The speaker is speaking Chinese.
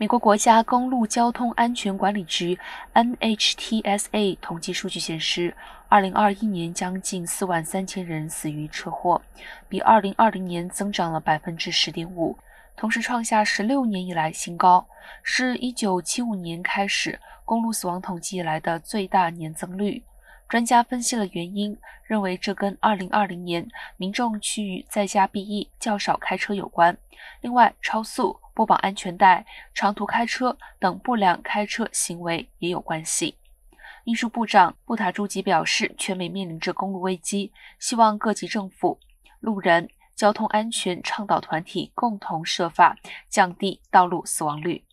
美国国家公路交通安全管理局 （NHTSA） 统计数据显示，2021年将近4万3千人死于车祸，比2020年增长了10.5%，同时创下16年以来新高，是一九七五年开始公路死亡统计以来的最大年增率。专家分析了原因，认为这跟2020年民众趋于在家避疫、较少开车有关。另外，超速、不绑安全带、长途开车等不良开车行为也有关系。运输部长布塔朱吉表示，全美面临着公路危机，希望各级政府、路人、交通安全倡导团体共同设法降低道路死亡率。